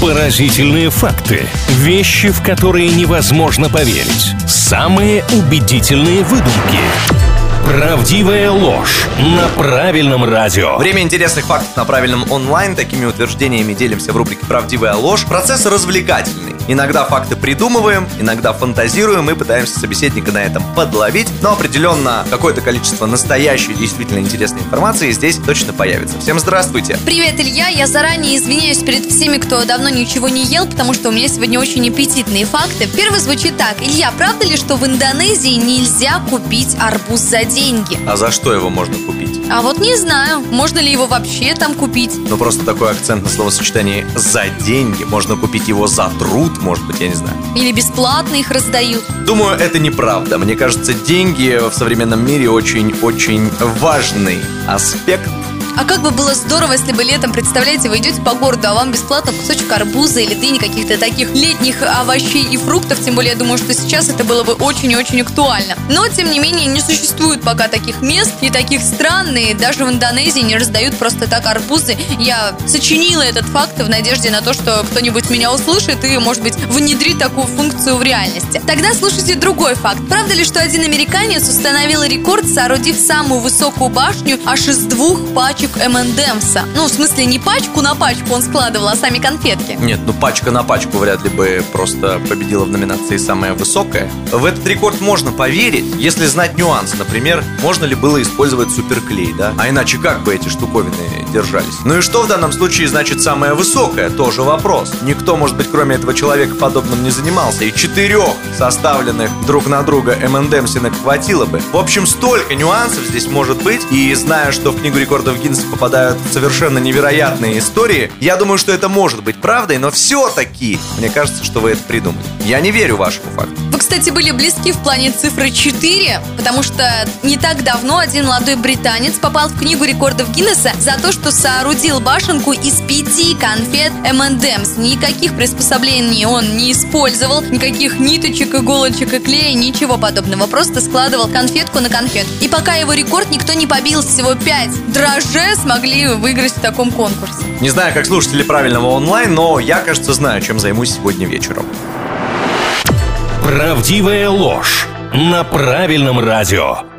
Поразительные факты. Вещи, в которые невозможно поверить. Самые убедительные выдумки. Правдивая ложь на правильном радио. Время интересных фактов на правильном онлайн. Такими утверждениями делимся в рубрике «Правдивая ложь». Процесс развлекательный. Иногда факты придумываем, иногда фантазируем и пытаемся собеседника на этом подловить. Но определенно какое-то количество настоящей, действительно интересной информации здесь точно появится. Всем здравствуйте! Привет, Илья! Я заранее извиняюсь перед всеми, кто давно ничего не ел, потому что у меня сегодня очень аппетитные факты. Первый звучит так. Илья, правда ли, что в Индонезии нельзя купить арбуз за деньги? А за что его можно купить? А вот не знаю, можно ли его вообще там купить. Ну просто такой акцент на словосочетании «за деньги». Можно купить его за труд, может быть, я не знаю. Или бесплатно их раздают. Думаю, это неправда. Мне кажется, деньги в современном мире очень-очень важный аспект а как бы было здорово, если бы летом, представляете, вы идете по городу, а вам бесплатно кусочек арбуза или дыни, каких-то таких летних овощей и фруктов. Тем более, я думаю, что сейчас это было бы очень и очень актуально. Но, тем не менее, не существует пока таких мест и таких стран, и даже в Индонезии не раздают просто так арбузы. Я сочинила этот факт в надежде на то, что кто-нибудь меня услышит и, может быть, внедрит такую функцию в реальности. Тогда слушайте другой факт. Правда ли, что один американец установил рекорд, соорудив самую высокую башню аж из двух пачек пачек M&M'са. Ну, в смысле, не пачку на пачку он складывал, а сами конфетки. Нет, ну пачка на пачку вряд ли бы просто победила в номинации «Самая высокая». В этот рекорд можно поверить, если знать нюанс. Например, можно ли было использовать суперклей, да? А иначе как бы эти штуковины держались? Ну и что в данном случае значит «самая высокая»? Тоже вопрос. Никто, может быть, кроме этого человека подобным не занимался. И четырех составленных друг на друга M&M'синок хватило бы. В общем, столько нюансов здесь может быть. И зная, что в Книгу рекордов Гиннесса Гиннесса попадают совершенно невероятные истории. Я думаю, что это может быть правдой, но все-таки мне кажется, что вы это придумали. Я не верю вашему факту. Кстати, были близки в плане цифры 4, потому что не так давно один молодой британец попал в книгу рекордов Гиннесса за то, что соорудил башенку из пяти конфет M&M's. Никаких приспособлений он не использовал, никаких ниточек, иголочек и клея, ничего подобного. Просто складывал конфетку на конфет. И пока его рекорд никто не побил, всего 5 дрожжей уже смогли выиграть в таком конкурсе. Не знаю, как слушатели правильного онлайн, но я, кажется, знаю, чем займусь сегодня вечером. Правдивая ложь на правильном радио.